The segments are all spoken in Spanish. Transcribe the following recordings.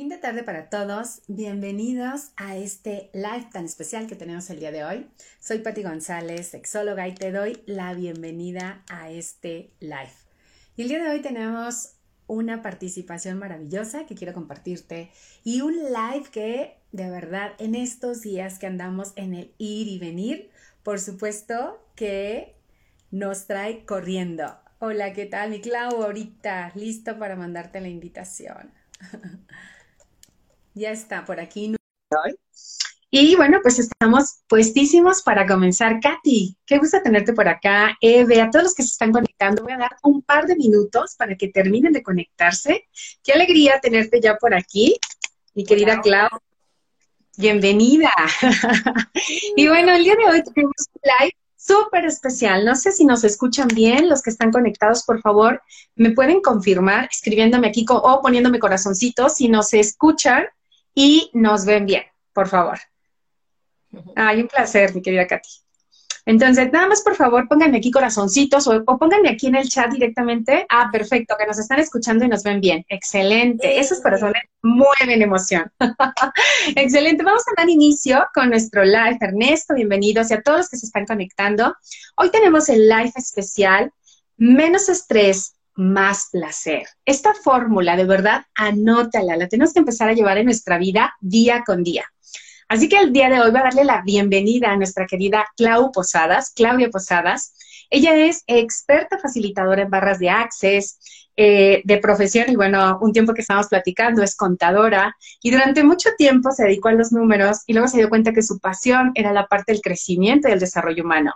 Linda tarde para todos. Bienvenidos a este live tan especial que tenemos el día de hoy. Soy Patti González, sexóloga, y te doy la bienvenida a este live. Y el día de hoy tenemos una participación maravillosa que quiero compartirte y un live que de verdad en estos días que andamos en el ir y venir, por supuesto que nos trae corriendo. Hola, ¿qué tal? Mi Clau, ahorita listo para mandarte la invitación. Ya está por aquí. Y bueno, pues estamos puestísimos para comenzar. Katy, qué gusto tenerte por acá. Eve, a todos los que se están conectando, voy a dar un par de minutos para que terminen de conectarse. Qué alegría tenerte ya por aquí, mi querida Clau. Bienvenida. y bueno, el día de hoy tenemos un live súper especial. No sé si nos escuchan bien, los que están conectados, por favor, me pueden confirmar escribiéndome aquí o poniéndome corazoncitos si nos escuchan y nos ven bien, por favor. Ay, un placer, mi querida Katy. Entonces, nada más por favor, pónganme aquí corazoncitos o, pónganme aquí en el chat directamente. Ah, perfecto, que nos están escuchando y nos ven bien. Excelente. Esos corazones mueven emoción. Excelente. Vamos a dar inicio con nuestro live. Ernesto, bienvenidos y a todos los que se están conectando. Hoy tenemos el live especial Menos estrés, más placer. Esta fórmula, de verdad, anótala, la tenemos que empezar a llevar en nuestra vida día con día. Así que el día de hoy va a darle la bienvenida a nuestra querida Clau Posadas, Claudia Posadas. Ella es experta facilitadora en barras de Access, eh, de profesión y bueno, un tiempo que estábamos platicando es contadora y durante mucho tiempo se dedicó a los números y luego se dio cuenta que su pasión era la parte del crecimiento y el desarrollo humano.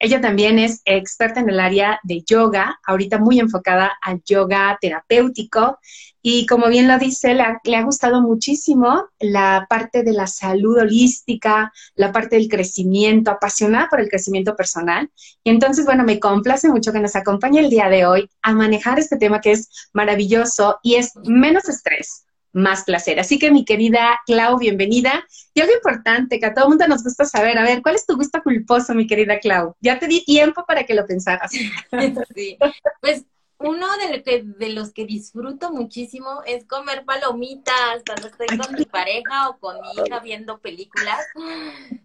Ella también es experta en el área de yoga, ahorita muy enfocada al yoga terapéutico. Y como bien lo dice, le ha, gustado muchísimo la parte de la salud holística, la parte del crecimiento, apasionada por el crecimiento personal. Y entonces, bueno, me complace mucho que nos acompañe el día de hoy a manejar este tema que es maravilloso y es menos estrés, más placer. Así que mi querida Clau, bienvenida. Y algo importante que a todo el mundo nos gusta saber, a ver, ¿cuál es tu gusto culposo, mi querida Clau? Ya te di tiempo para que lo pensaras. Sí, pues uno de, que, de los que disfruto muchísimo es comer palomitas cuando estoy con mi pareja o con mi hija viendo películas.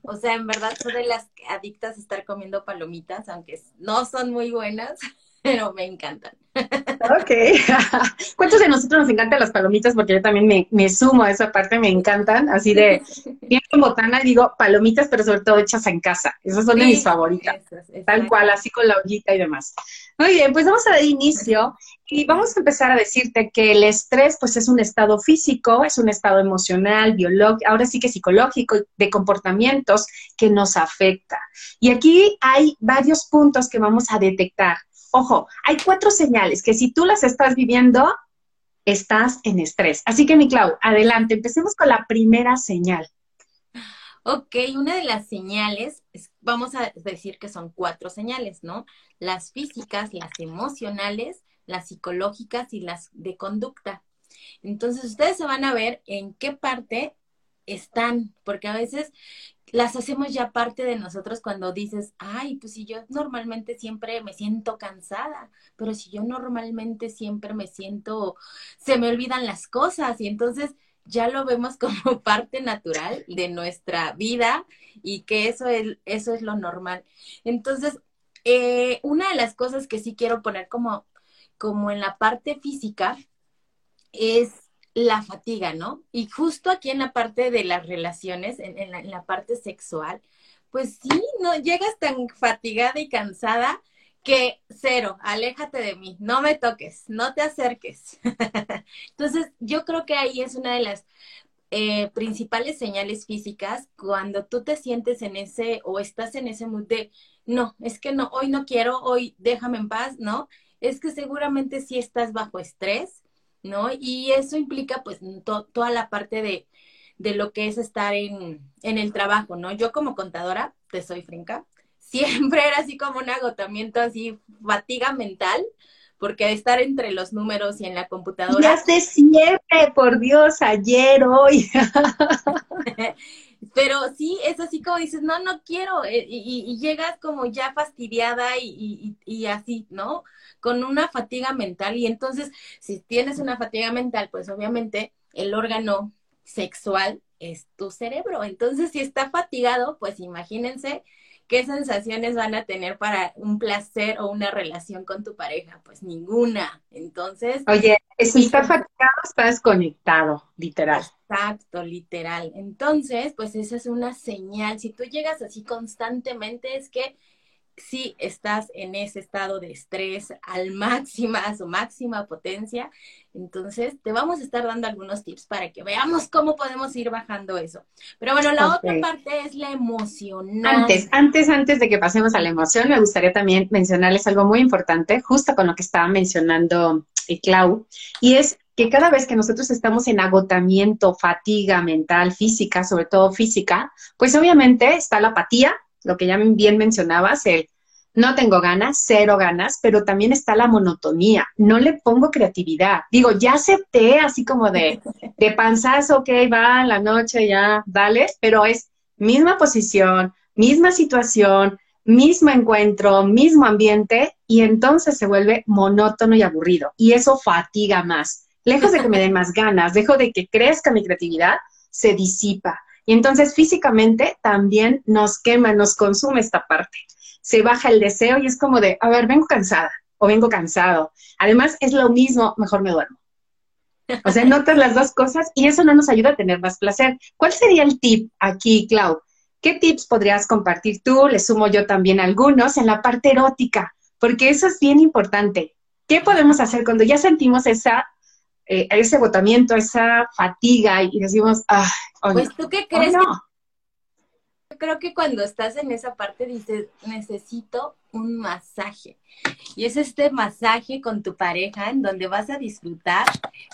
O sea, en verdad soy de las adictas a estar comiendo palomitas, aunque no son muy buenas pero me encantan. Ok. ¿Cuántos de nosotros nos encantan las palomitas? Porque yo también me, sumo a esa parte, me encantan. Así de, bien botana, digo palomitas, pero sobre todo hechas en casa. Esas son de mis favoritas. tal cual, así con la ollita y demás. Muy bien, pues vamos a dar inicio y vamos a empezar a decirte que el estrés, pues es un estado físico, es un estado emocional, biológico, ahora sí que psicológico, de comportamientos que nos afecta. Y aquí hay varios puntos que vamos a detectar. Ojo, hay cuatro señales que si tú las estás viviendo, estás en estrés. Así que, mi Clau, adelante, empecemos con la primera señal. Ok, una de las señales, vamos a decir que son cuatro señales, ¿no? Las físicas, las emocionales, las psicológicas y las de conducta. Entonces, ustedes se van a ver en qué parte están, porque a veces las hacemos ya parte de nosotros cuando dices, ay, pues si yo normalmente siempre me siento cansada, pero si yo normalmente siempre me siento, se me olvidan las cosas y entonces ya lo vemos como parte natural de nuestra vida y que eso es, eso es lo normal. Entonces, eh, una de las cosas que sí quiero poner como, como en la parte física es la fatiga, ¿no? Y justo aquí en la parte de las relaciones, en, la, parte sexual, pues sí, no llegas tan fatigada y cansada que cero, aléjate de mí, no me toques, no te acerques. Entonces, yo creo que ahí es una de las eh, principales señales físicas cuando tú te sientes en ese o estás en ese mood de, no, es que no, hoy no quiero, hoy déjame en paz, ¿no? Es que seguramente sí estás bajo estrés, ¿no? Y eso implica pues toda la parte de, lo que es estar en, el trabajo, ¿no? Yo como contadora, te soy franca, siempre era así como un agotamiento, así fatiga mental, porque estar entre los números y en la computadora. Ya de siempre, por Dios, ayer, hoy. pero sí, es así como dices, no, no quiero, eh, y, llegas como ya fastidiada y, y, así, ¿no? Con una fatiga mental, y entonces, si tienes una fatiga mental, pues obviamente el órgano sexual es tu cerebro, entonces si está fatigado, pues imagínense ¿qué sensaciones van a tener para un placer o una relación con tu pareja? Pues ninguna. Entonces. Oye, si estás fatigado, estás conectado, literal. Exacto, literal. Entonces, pues esa es una señal. Si tú llegas así constantemente, es que si estás en ese estado de estrés al máxima, a su máxima potencia, entonces te vamos a estar dando algunos tips para que veamos cómo podemos ir bajando eso. Pero bueno, la otra parte es la emocional. Antes, antes, antes de que pasemos a la emoción, me gustaría también mencionarles algo muy importante, justo con lo que estaba mencionando eh, Clau, y es que cada vez que nosotros estamos en agotamiento, fatiga mental, física, sobre todo física, pues obviamente está la apatía, lo que ya bien mencionabas, el no tengo ganas, cero ganas, pero también está la monotonía, no le pongo creatividad. Digo, ya acepté así como de, de panzazo, ok, va, la noche ya, dale, pero es misma posición, misma situación, mismo encuentro, mismo ambiente, y entonces se vuelve monótono y aburrido. Y eso fatiga más. Lejos de que me den más ganas, dejo de que crezca mi creatividad, se disipa. Y entonces físicamente también nos quema, nos consume esta parte. Se baja el deseo y es como de, a ver, vengo cansada o vengo cansado. Además, es lo mismo, mejor me duermo. O sea, notas las dos cosas y eso no nos ayuda a tener más placer. ¿Cuál sería el tip aquí, Clau? ¿Qué tips podrías compartir tú? Le sumo yo también algunos en la parte erótica, porque eso es bien importante. ¿Qué podemos hacer cuando ya sentimos esa eh, ese agotamiento, esa fatiga y decimos, ah, pues tú qué crees? Yo creo que cuando estás en esa parte dices, necesito un masaje. Y es este masaje con tu pareja en donde vas a disfrutar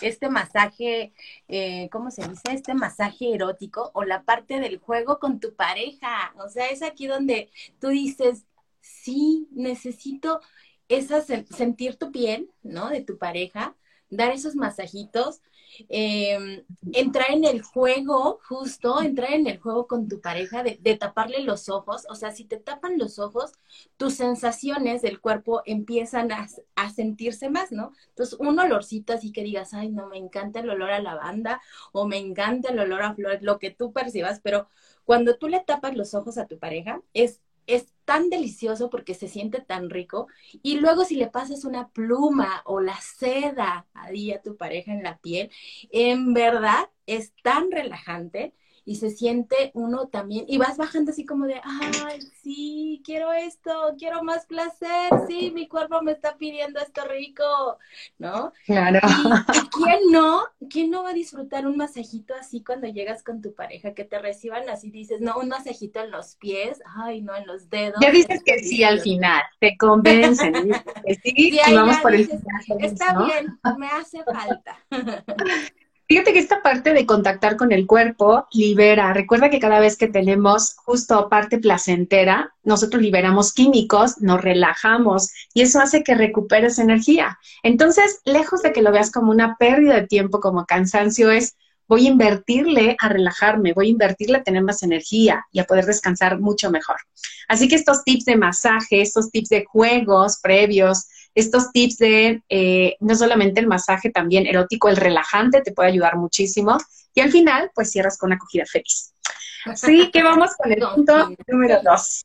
este masaje, eh, ¿cómo se dice? Este masaje erótico o la parte del juego con tu pareja. O sea, es aquí donde tú dices, sí, necesito esa, sentir tu piel, ¿no? De tu pareja dar esos masajitos, em, entrar en el juego, justo, entrar en el juego con tu pareja, de, taparle los ojos, o sea, si te tapan los ojos, tus sensaciones del cuerpo empiezan a, sentirse más, ¿no? Entonces, un olorcito así que digas, ay, no, me encanta el olor a lavanda o me encanta el olor a flores, lo que tú percibas, pero cuando tú le tapas los ojos a tu pareja, es es tan delicioso porque se siente tan rico. Y luego si le pasas una pluma o la seda a tu pareja en la piel, en verdad es tan relajante y se siente uno también, y vas bajando así como de, ay, sí, quiero esto, quiero más placer, sí, mi cuerpo me está pidiendo esto rico, ¿no? Claro. ¿Y, quién no? ¿Quién no va a disfrutar un masajito así cuando llegas con tu pareja, que te reciban así, dices, no, un masajito en los pies, ay, no, en los dedos. Ya dices que sí al final, te convencen, que sí, y vamos por el Está bien, me hace falta. Fíjate que esta parte de contactar con el cuerpo libera. Recuerda que cada vez que tenemos justo parte placentera, nosotros liberamos químicos, nos relajamos y eso hace que recuperes energía. Entonces, lejos de que lo veas como una pérdida de tiempo, como cansancio, es voy a invertirle a relajarme, voy a invertirle a tener más energía y a poder descansar mucho mejor. Así que estos tips de masaje, estos tips de juegos previos, estos tips de eh, no solamente el masaje también erótico, el relajante te puede ayudar muchísimo. Y al final, pues cierras con acogida feliz. Así que vamos con el punto número dos.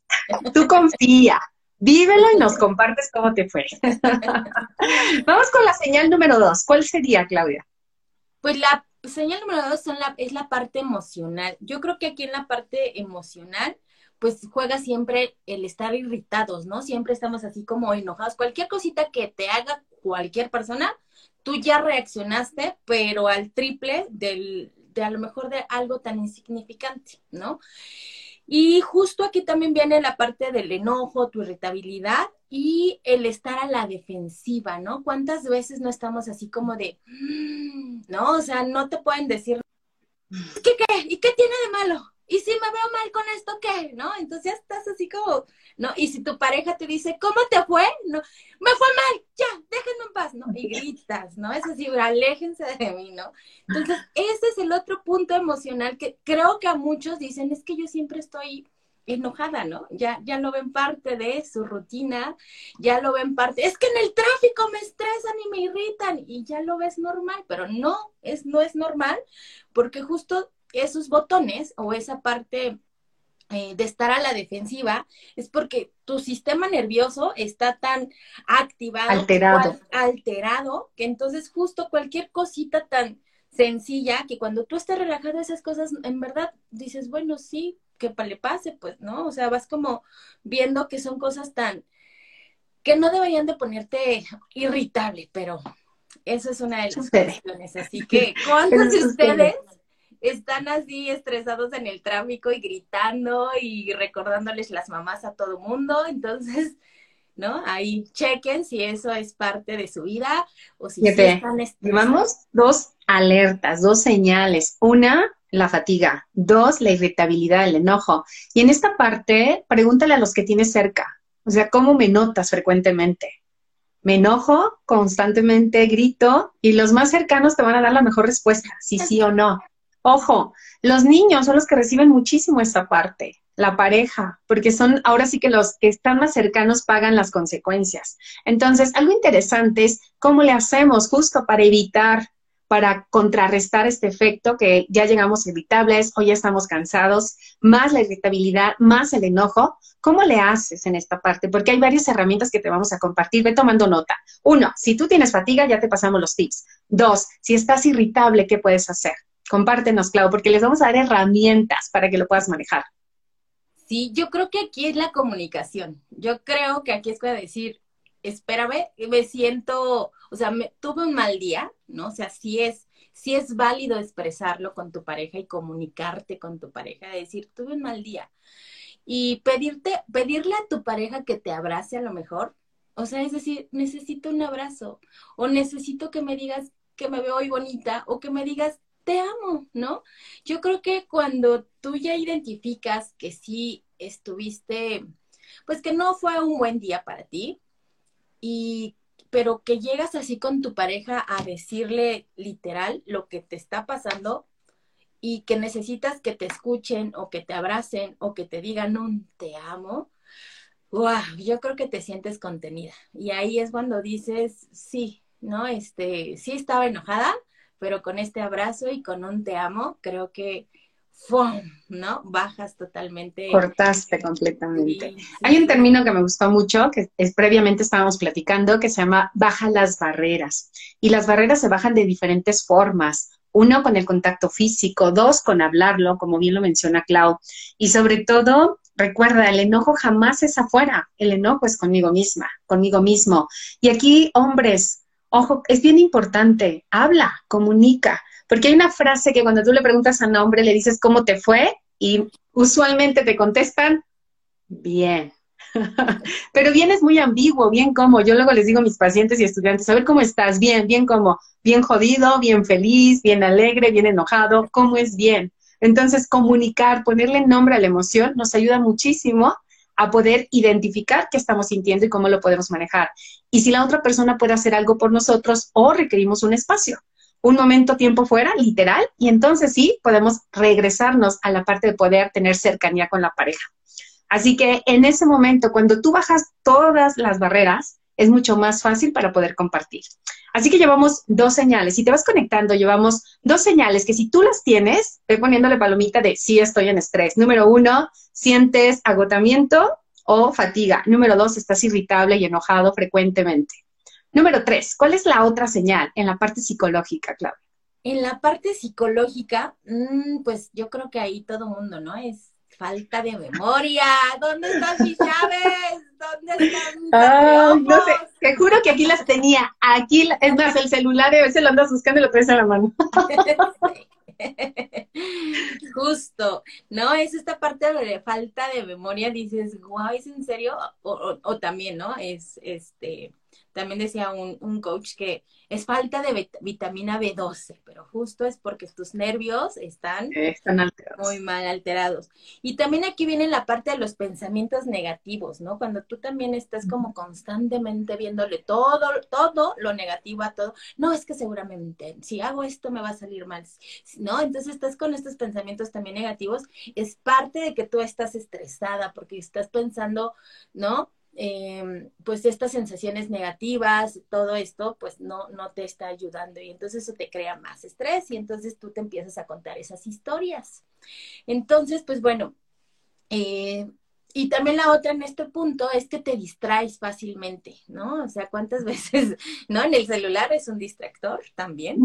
Tú confía, vívelo y nos compartes cómo te fue. vamos con la señal número dos. ¿Cuál sería, Claudia? Pues la señal número dos son la, es la parte emocional. Yo creo que aquí en la parte emocional pues juega siempre el estar irritados, ¿no? Siempre estamos así como enojados. Cualquier cosita que te haga cualquier persona, tú ya reaccionaste, pero al triple del, de a lo mejor de algo tan insignificante, ¿no? Y justo aquí también viene la parte del enojo, tu irritabilidad y el estar a la defensiva, ¿no? ¿Cuántas veces no estamos así como de, mm", ¿no? O sea, no te pueden decir, ¿qué qué? ¿Y qué tiene de malo? ¿Y si me veo mal con esto qué? ¿No? Entonces estás así como, ¿no? Y si tu pareja te dice, ¿cómo te fue? No, me fue mal, ya, déjenme en paz, ¿no? Y gritas, ¿no? Es así, aléjense de mí, ¿no? Entonces, ese es el otro punto emocional que creo que a muchos dicen, es que yo siempre estoy enojada, ¿no? Ya, ya lo ven parte de su rutina, ya lo ven parte, es que en el tráfico me estresan y me irritan y ya lo ves normal, pero no, es, no es normal porque justo esos botones o esa parte eh, de estar a la defensiva es porque tu sistema nervioso está tan activado, alterado. alterado, que entonces justo cualquier cosita tan sencilla que cuando tú estás relajado esas cosas en verdad dices, bueno, sí, que le pase, pues, ¿no? O sea, vas como viendo que son cosas tan que no deberían de ponerte irritable, pero eso es una de las cuestiones. Así que, ¿cuántos de ustedes están así estresados en el tráfico y gritando y recordándoles las mamás a todo mundo? Entonces, ¿no? Ahí chequen si eso es parte de su vida o si están Llevamos dos alertas, dos señales. Una, la fatiga. Dos, la irritabilidad, el enojo. Y en esta parte, pregúntale a los que tienes cerca. O sea, ¿cómo me notas frecuentemente? Me enojo constantemente, grito, y los más cercanos te van a dar la mejor respuesta, si sí o no. Ojo, los niños son los que reciben muchísimo esta parte, la pareja, porque son ahora sí que los que están más cercanos pagan las consecuencias. Entonces, algo interesante es cómo le hacemos justo para evitar para contrarrestar este efecto que ya llegamos irritables o ya estamos cansados, más la irritabilidad, más el enojo. ¿Cómo le haces en esta parte? Porque hay varias herramientas que te vamos a compartir. Ve tomando nota. Uno, si tú tienes fatiga, ya te pasamos los tips. Dos, si estás irritable, ¿qué puedes hacer? Compártenos, Clau, porque les vamos a dar herramientas para que lo puedas manejar. Sí, yo creo que aquí es la comunicación. Yo creo que aquí es para decir, espérame, me siento, o sea, me, tuve un mal día, ¿no? O sea, sí es, sí es válido expresarlo con tu pareja y comunicarte con tu pareja, decir, tuve un mal día. Y pedirte, pedirle a tu pareja que te abrace a lo mejor, o sea, es decir, necesito un abrazo, o necesito que me digas que me veo hoy bonita, o que me digas, te amo, ¿no? Yo creo que cuando tú ya identificas que sí estuviste, pues que no fue un buen día para ti, y pero que llegas así con tu pareja a decirle literal lo que te está pasando y que necesitas que te escuchen o que te abracen o que te digan un te amo, wow, yo creo que te sientes contenida. Y ahí es cuando dices, sí, ¿no? Este, sí estaba enojada, pero con este abrazo y con un te amo, creo que ¡fum! ¿no? Bajas totalmente. Cortaste completamente. Hay un término que me gustó mucho, que es previamente estábamos platicando, que se llama baja las barreras. Y las barreras se bajan de diferentes formas. Uno, con el contacto físico. Dos, con hablarlo, como bien lo menciona Clau. Y sobre todo, recuerda, el enojo jamás es afuera. El enojo es conmigo misma, conmigo mismo. Y aquí, hombres, ojo, es bien importante. Habla, comunica porque hay una frase que cuando tú le preguntas a un hombre, le dices cómo te fue y usualmente te contestan, bien. Pero bien es muy ambiguo, bien como. Yo luego les digo a mis pacientes y estudiantes, a ver cómo estás, bien, bien como, bien jodido, bien feliz, bien alegre, bien enojado, ¿cómo es bien? Entonces, comunicar, ponerle nombre a la emoción nos ayuda muchísimo a poder identificar qué estamos sintiendo y cómo lo podemos manejar. Y si la otra persona puede hacer algo por nosotros o requerimos un espacio un momento tiempo fuera, literal, y entonces sí podemos regresarnos a la parte de poder tener cercanía con la pareja. Así que en ese momento, cuando tú bajas todas las barreras, es mucho más fácil para poder compartir. Así que llevamos dos señales. Si te vas conectando, llevamos dos señales que si tú las tienes, ve poniéndole palomita de sí estoy en estrés. Número uno, sientes agotamiento o fatiga. Número dos, estás irritable y enojado frecuentemente. Número tres, ¿cuál es la otra señal en la parte psicológica, Claudia? En la parte psicológica, mm, pues yo creo que ahí todo mundo, ¿no? Es falta de memoria. ¿Dónde están mis llaves? ¿Dónde están mis Ay, no sé, te juro que aquí las tenía. Aquí, es más, el celular a veces lo andas buscando y lo traes a la mano. Justo, ¿no? Es esta parte de falta de memoria, dices, wow, ¿es en serio? O, o también, ¿no? Es este también decía un, un coach que es falta de vitamina B12, pero justo es porque tus nervios están, muy mal alterados. Y también aquí viene la parte de los pensamientos negativos, ¿no? Cuando tú también estás como constantemente viéndole todo, todo lo negativo a todo, no, es que seguramente si hago esto me va a salir mal, ¿no? Entonces estás con estos pensamientos también negativos, es parte de que tú estás estresada porque estás pensando, ¿no? Em, pues estas sensaciones negativas, todo esto, pues no, no te está ayudando y entonces eso te crea más estrés y entonces tú te empiezas a contar esas historias. Entonces, pues bueno, eh, y también la otra en este punto es que te distraes fácilmente, ¿no? O sea, ¿cuántas veces, no? En el celular es un distractor también.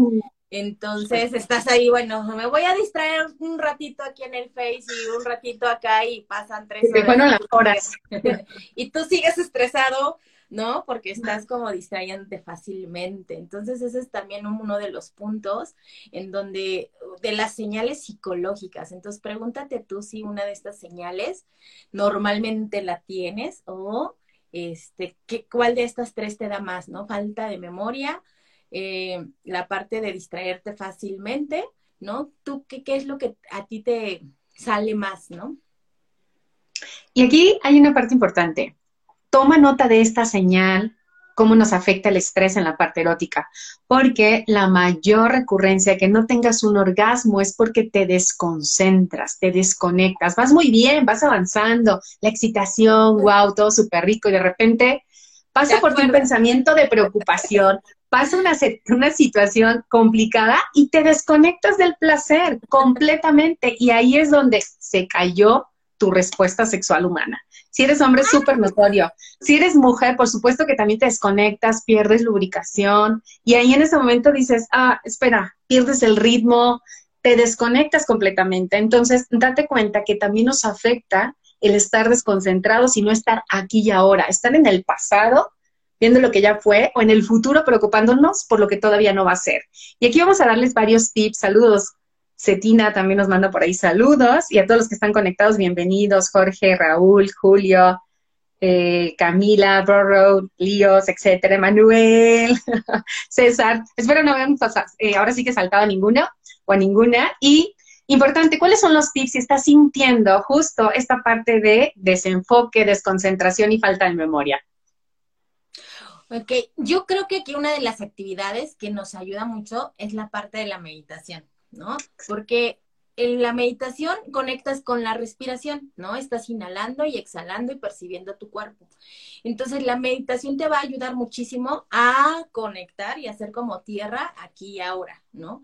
Entonces estás ahí, bueno, me voy a distraer un ratito aquí en el Face y un ratito acá y pasan tres horas. Bueno, las horas. y tú sigues estresado, ¿no? Porque estás como distrayéndote fácilmente. Entonces ese es también uno de los puntos en donde, de las señales psicológicas. Entonces pregúntate tú si una de estas señales normalmente la tienes o este, ¿qué, ¿cuál de estas tres te da más, ¿no? Falta de memoria eh, la parte de distraerte fácilmente, ¿no? ¿Tú qué, qué es lo que a ti te sale más, ¿no? Y aquí hay una parte importante. Toma nota de esta señal, cómo nos afecta el estrés en la parte erótica, porque la mayor recurrencia que no tengas un orgasmo es porque te desconcentras, te desconectas, vas muy bien, vas avanzando, la excitación, wow, todo súper rico y de repente pasa por ti un pensamiento de preocupación, pasa una, una situación complicada y te desconectas del placer completamente y ahí es donde se cayó tu respuesta sexual humana. Si eres hombre, súper notorio. Si eres mujer, por supuesto que también te desconectas, pierdes lubricación y ahí en ese momento dices, ah, espera, pierdes el ritmo, te desconectas completamente. Entonces, date cuenta que también nos afecta el estar desconcentrados y no estar aquí y ahora, estar en el pasado viendo lo que ya fue, o en el futuro preocupándonos por lo que todavía no va a ser. Y aquí vamos a darles varios tips. Saludos. Cetina también nos manda por ahí saludos. Y a todos los que están conectados, bienvenidos. Jorge, Raúl, Julio, eh, Camila, Borrow, Líos, etcétera, Manuel, César. Espero no hayan eh, ahora sí que saltado a ninguno o a ninguna. Y importante, ¿cuáles son los tips si estás sintiendo justo esta parte de desenfoque, desconcentración y falta de memoria? Ok, yo creo que aquí una de las actividades que nos ayuda mucho es la parte de la meditación, ¿no? Porque en la meditación conectas con la respiración, ¿no? Estás inhalando y exhalando y percibiendo tu cuerpo. Entonces la meditación te va a ayudar muchísimo a conectar y hacer como tierra aquí y ahora, ¿no?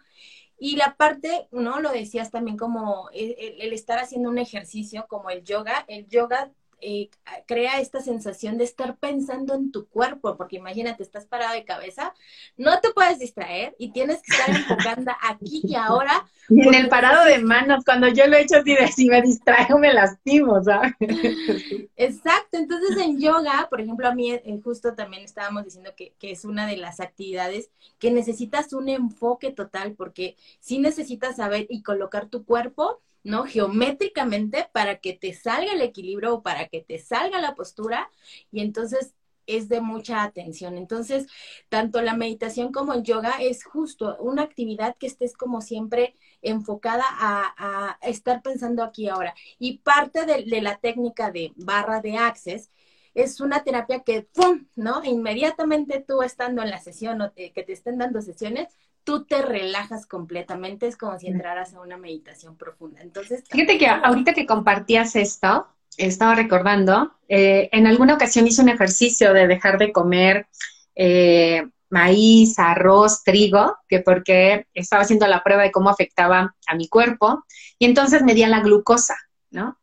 Y la parte, ¿no? Lo decías también como el, el, estar haciendo un ejercicio como el yoga. El yoga eh, crea esta sensación de estar pensando en tu cuerpo, porque imagínate, estás parado de cabeza, no te puedes distraer y tienes que estar enfocando aquí y ahora. Y en el parado de manos, cuando yo lo he hecho así de si me distraigo me lastimo, ¿sabes? Exacto, entonces en yoga, por ejemplo, a mí eh, justo también estábamos diciendo que, que es una de las actividades que necesitas un enfoque total, porque si necesitas saber y colocar tu cuerpo ¿no? Geométricamente para que te salga el equilibrio o para que te salga la postura y entonces es de mucha atención. Entonces, tanto la meditación como el yoga es justo una actividad que estés como siempre enfocada a, estar pensando aquí ahora. Y parte de, la técnica de barra de access es una terapia que, ¡pum!, ¿no? Inmediatamente tú estando en la sesión o que te estén dando sesiones, tú te relajas completamente, es como si entraras a una meditación profunda. Entonces, fíjate que ahorita que compartías esto, estaba recordando, eh, en alguna ocasión hice un ejercicio de dejar de comer eh, maíz, arroz, trigo, que porque estaba haciendo la prueba de cómo afectaba a mi cuerpo, y entonces medía la glucosa, ¿no?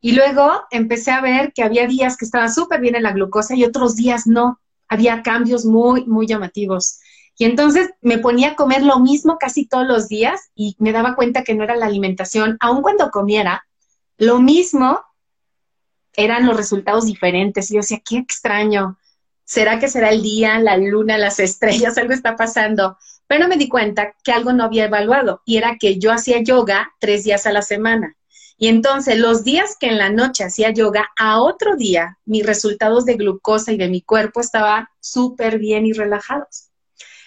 Y luego empecé a ver que había días que estaba súper bien en la glucosa y otros días no. Había cambios muy, muy llamativos. Y entonces me ponía a comer lo mismo casi todos los días y me daba cuenta que no era la alimentación, aun cuando comiera, lo mismo eran los resultados diferentes. Y yo decía, qué extraño. ¿Será que será el día, la luna, las estrellas? Algo está pasando. Pero me di cuenta que algo no había evaluado y era que yo hacía yoga tres días a la semana. Y entonces los días que en la noche hacía yoga, a otro día mis resultados de glucosa y de mi cuerpo estaban súper bien y relajados.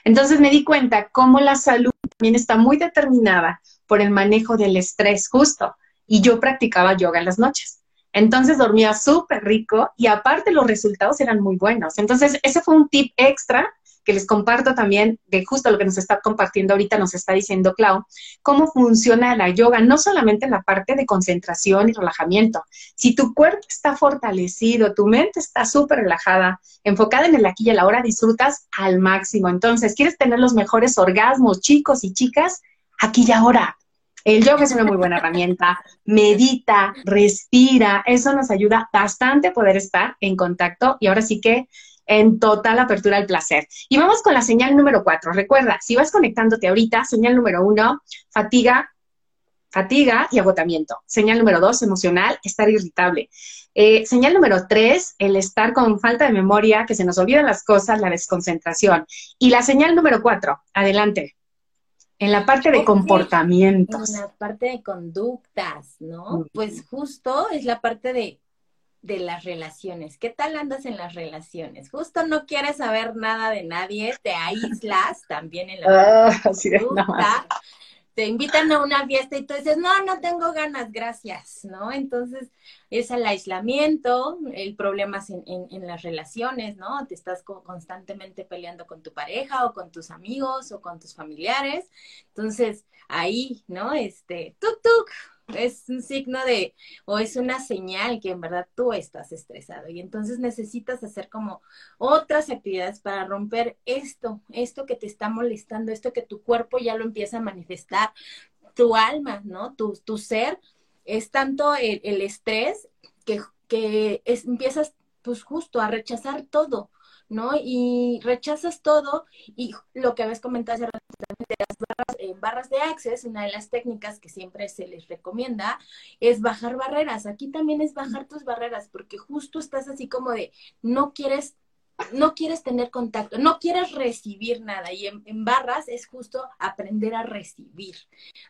Entonces me di cuenta cómo la salud también está muy determinada por el manejo del estrés justo. Y yo practicaba yoga en las noches. Entonces dormía súper rico y aparte los resultados eran muy buenos. Entonces ese fue un tip extra que les comparto también de justo lo que nos está compartiendo ahorita, nos está diciendo Clau, cómo funciona la yoga, no solamente en la parte de concentración y relajamiento. Si tu cuerpo está fortalecido, tu mente está súper relajada, enfocada en el aquí y ahora, disfrutas al máximo. Entonces, ¿quieres tener los mejores orgasmos, chicos y chicas? Aquí y ahora. El yoga es una muy buena herramienta. Medita, respira. Eso nos ayuda bastante a poder estar en contacto. Y ahora sí que en total apertura al placer. Y vamos con la señal número cuatro. Recuerda, si vas conectándote ahorita, señal número uno, fatiga, fatiga y agotamiento. Señal número dos, emocional, estar irritable. Eh, señal número tres, el estar con falta de memoria, que se nos olvidan las cosas, la desconcentración. Y la señal número cuatro, adelante. En la parte de comportamientos. En la parte de conductas, ¿no? Pues justo es la parte de de las relaciones. ¿Qué tal andas en las relaciones? Justo no quieres saber nada de nadie, te aíslas también en la ah, Te invitan a una fiesta y tú dices, no, no tengo ganas, gracias, ¿no? Entonces es el aislamiento, el problema en, en, en, las relaciones, ¿no? Te estás constantemente peleando con tu pareja o con tus amigos o con tus familiares. Entonces ahí, ¿no? Este, tuk tuk, es un signo de, o es una señal que en verdad tú estás estresado y entonces necesitas hacer como otras actividades para romper esto, esto que te está molestando, esto que tu cuerpo ya lo empieza a manifestar, tu alma, ¿no? Tu, tu ser es tanto el, estrés que, que empiezas pues justo a rechazar todo, ¿no? Y rechazas todo y lo que habéis comentado hace eh, barras de access, una de las técnicas que siempre se les recomienda es bajar barreras. Aquí también es bajar tus barreras porque justo estás así como de no quieres no quieres tener contacto, no quieres recibir nada. Y en, en, barras es justo aprender a recibir,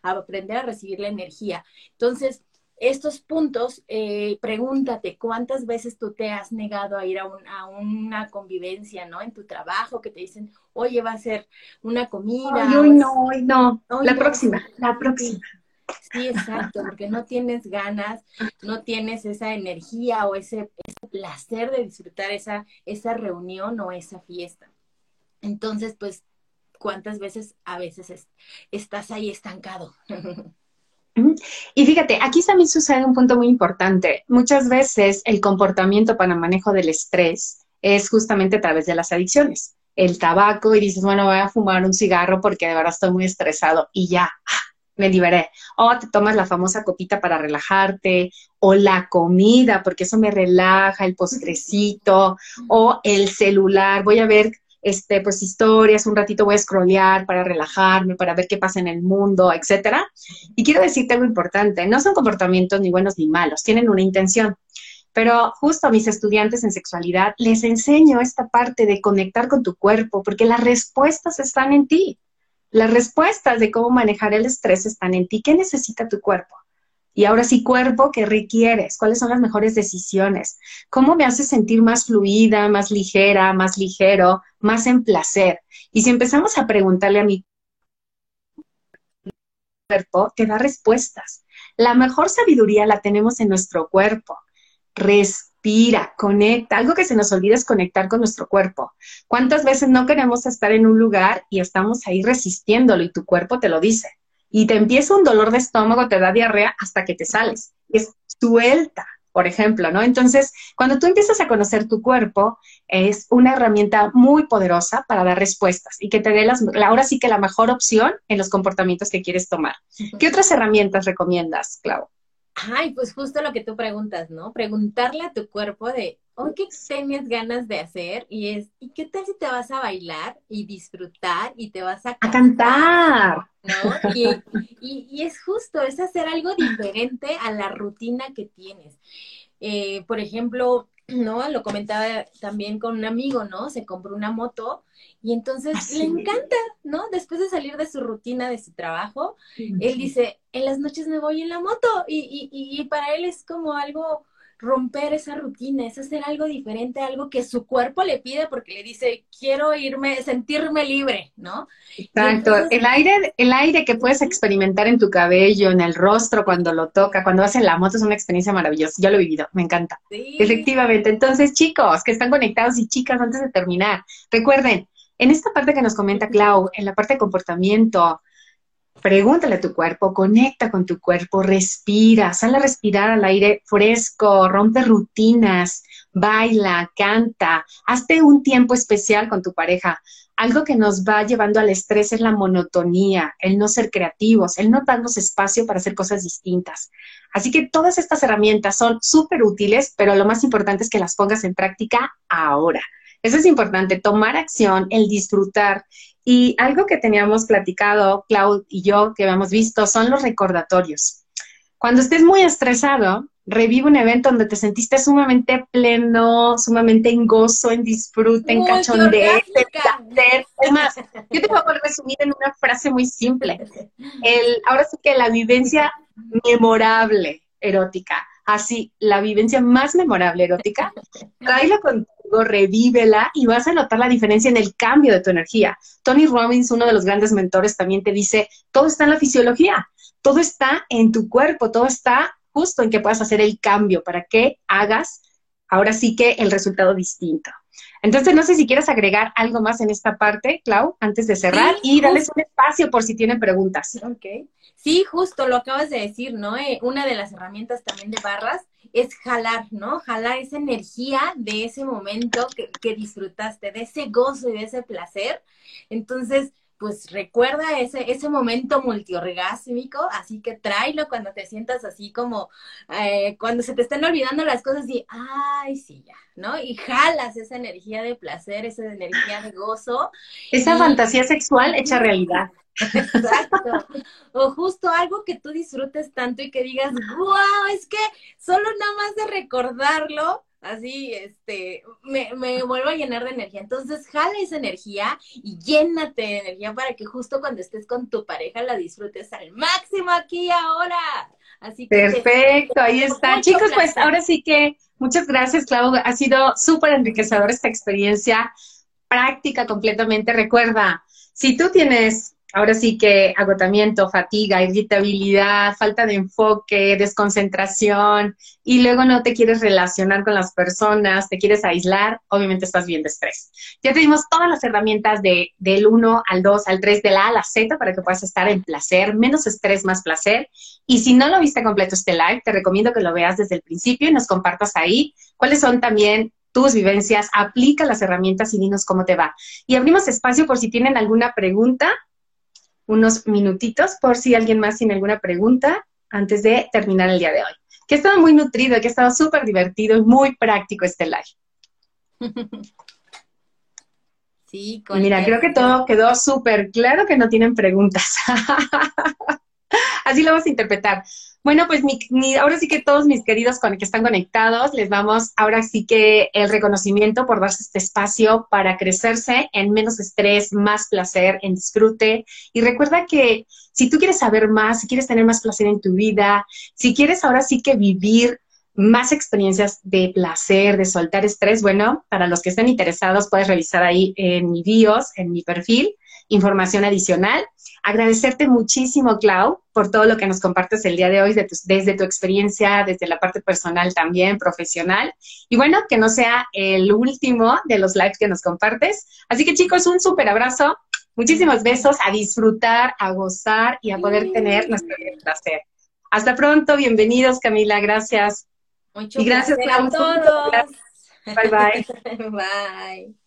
a aprender a recibir la energía. Entonces, estos puntos, eh, pregúntate cuántas veces tú te has negado a ir a, a, una convivencia, ¿no? En tu trabajo, que te dicen, oye, va a ser una comida. Ay, hoy no, hoy no. la próxima, la próxima. Sí, exacto, porque no tienes ganas, no tienes esa energía o ese, ese placer de disfrutar esa, esa reunión o esa fiesta. Entonces, pues, ¿cuántas veces a veces estás ahí estancado? Y fíjate, aquí también sucede un punto muy importante. Muchas veces el comportamiento para manejo del estrés es justamente a través de las adicciones. El tabaco y dices, bueno, voy a fumar un cigarro porque de verdad estoy muy estresado y ya, me liberé. O te tomas la famosa copita para relajarte, o la comida, porque eso me relaja, el postrecito, o el celular, voy a ver este, pues historias, un ratito voy a scrollear para relajarme, para ver qué pasa en el mundo, etcétera. Y quiero decirte algo importante, no son comportamientos ni buenos ni malos, tienen una intención. Pero justo a mis estudiantes en sexualidad les enseño esta parte de conectar con tu cuerpo, porque las respuestas están en ti. Las respuestas de cómo manejar el estrés están en ti. ¿Qué necesita tu cuerpo? Y ahora sí, cuerpo, ¿qué requieres? ¿Cuáles son las mejores decisiones? ¿Cómo me hace sentir más fluida, más ligera, más ligero, más en placer? Y si empezamos a preguntarle a mi cuerpo, te da respuestas. La mejor sabiduría la tenemos en nuestro cuerpo. Respira, conecta. Algo que se nos olvida es conectar con nuestro cuerpo. ¿Cuántas veces no queremos estar en un lugar y estamos ahí resistiéndolo y tu cuerpo te lo dice? Y te empieza un dolor de estómago, te da diarrea hasta que te sales. Es suelta, por ejemplo, ¿no? Entonces, cuando tú empiezas a conocer tu cuerpo, es una herramienta muy poderosa para dar respuestas y que te dé las, ahora sí que la mejor opción en los comportamientos que quieres tomar. ¿Qué otras herramientas recomiendas, Clau? Ay, pues justo lo que tú preguntas, ¿no? Preguntarle a tu cuerpo de, oh, ¿qué tienes ganas de hacer? Y es, ¿y qué tal si te vas a bailar y disfrutar y te vas a, a cantar? ¿no? Y, y, y, es justo, es hacer algo diferente a la rutina que tienes. Eh, por ejemplo, ¿no? Lo comentaba también con un amigo, ¿no? Se compró una moto y entonces ah, le encanta, ¿no? Después de salir de su rutina, de su trabajo, él dice, en las noches me voy en la moto y, y, y para él es como algo romper esa rutina, es hacer algo diferente, algo que su cuerpo le pide porque le dice, quiero irme, sentirme libre, ¿no? Exacto, el aire, el aire que puedes experimentar en tu cabello, en el rostro cuando lo toca, cuando vas en la moto es una experiencia maravillosa, yo lo he vivido, me encanta. Efectivamente, entonces chicos que están conectados y chicas, antes de terminar, recuerden, en esta parte que nos comenta Clau, en la parte de comportamiento, pregúntale a tu cuerpo, conecta con tu cuerpo, respira, sal a respirar al aire fresco, rompe rutinas, baila, canta, hazte un tiempo especial con tu pareja. Algo que nos va llevando al estrés es la monotonía, el no ser creativos, el no darnos espacio para hacer cosas distintas. Así que todas estas herramientas son súper útiles, pero lo más importante es que las pongas en práctica ahora. Eso es importante, tomar acción, el disfrutar. Y algo que teníamos platicado, Cloud y yo, que habíamos visto, son los recordatorios. Cuando estés muy estresado, revive un evento donde te sentiste sumamente pleno, sumamente en gozo, en disfrute, en cachondeo, en placer. Además, yo te puedo resumir en una frase muy simple. El, ahora sí que la vivencia memorable erótica, así, la vivencia más memorable erótica, tráelo con revívela y vas a notar la diferencia en el cambio de tu energía. Tony Robbins, uno de los grandes mentores, también te dice, todo está en la fisiología, todo está en tu cuerpo, todo está justo en que puedas hacer el cambio para que hagas ahora sí que el resultado distinto. Entonces, no sé si quieres agregar algo más en esta parte, Clau, antes de cerrar y darles un espacio por si tienen preguntas. Ok. Sí, justo lo acabas de decir, ¿no? Eh, una de las herramientas también de barras es jalar, ¿no? Jalar esa energía de ese momento que, que disfrutaste, de ese gozo y de ese placer. Entonces, pues recuerda ese, ese momento multiorgásmico, así que tráelo cuando te sientas así como, eh, cuando se te estén olvidando las cosas y, ay, sí, ya, ¿no? Y jalas esa energía de placer, esa energía de gozo. Esa fantasía sexual hecha realidad. Exacto. O justo algo que tú disfrutes tanto y que digas, wow, es que solo nada más de recordarlo, así, este, me, me, vuelvo a llenar de energía. Entonces, jala esa energía y llénate de energía para que justo cuando estés con tu pareja la disfrutes al máximo aquí y ahora. Así que Perfecto, ahí está. Chicos, pues ahora sí que muchas gracias, Clau. Ha sido súper enriquecedora esta experiencia práctica completamente. Recuerda, si tú tienes ahora sí que agotamiento, fatiga, irritabilidad, falta de enfoque, desconcentración y luego no te quieres relacionar con las personas, te quieres aislar, obviamente estás bien de estrés. Ya te dimos todas las herramientas de, del 1 al 2 al 3, de la A a la Z para que puedas estar en placer, menos estrés, más placer. Y si no lo viste completo este live, te recomiendo que lo veas desde el principio y nos compartas ahí cuáles son también tus vivencias, aplica las herramientas y dinos cómo te va. Y abrimos espacio por si tienen alguna pregunta unos minutitos por si alguien más tiene alguna pregunta antes de terminar el día de hoy. Que ha estado muy nutrido, que ha estado súper divertido y muy práctico este live. Sí, con Mira, creo que todo quedó súper claro que no tienen preguntas. Así lo vamos a interpretar. Bueno, pues mi, ahora sí que todos mis queridos con que están conectados, les vamos ahora sí que el reconocimiento por darse este espacio para crecerse en menos estrés, más placer, en disfrute. Y recuerda que si tú quieres saber más, si quieres tener más placer en tu vida, si quieres ahora sí que vivir más experiencias de placer, de soltar estrés, bueno, para los que estén interesados, puedes revisar ahí en mi bios, en mi perfil, información adicional. Agradecerte muchísimo, Clau, por todo lo que nos compartes el día de hoy, desde tu experiencia, desde la parte personal también, profesional. Y bueno, que no sea el último de los lives que nos compartes. Así que chicos, un súper abrazo, muchísimos besos, a disfrutar, a gozar y a poder tener nuestro placer. Hasta pronto, bienvenidos Camila, gracias. Mucho y gracias a todos. Bye bye. bye.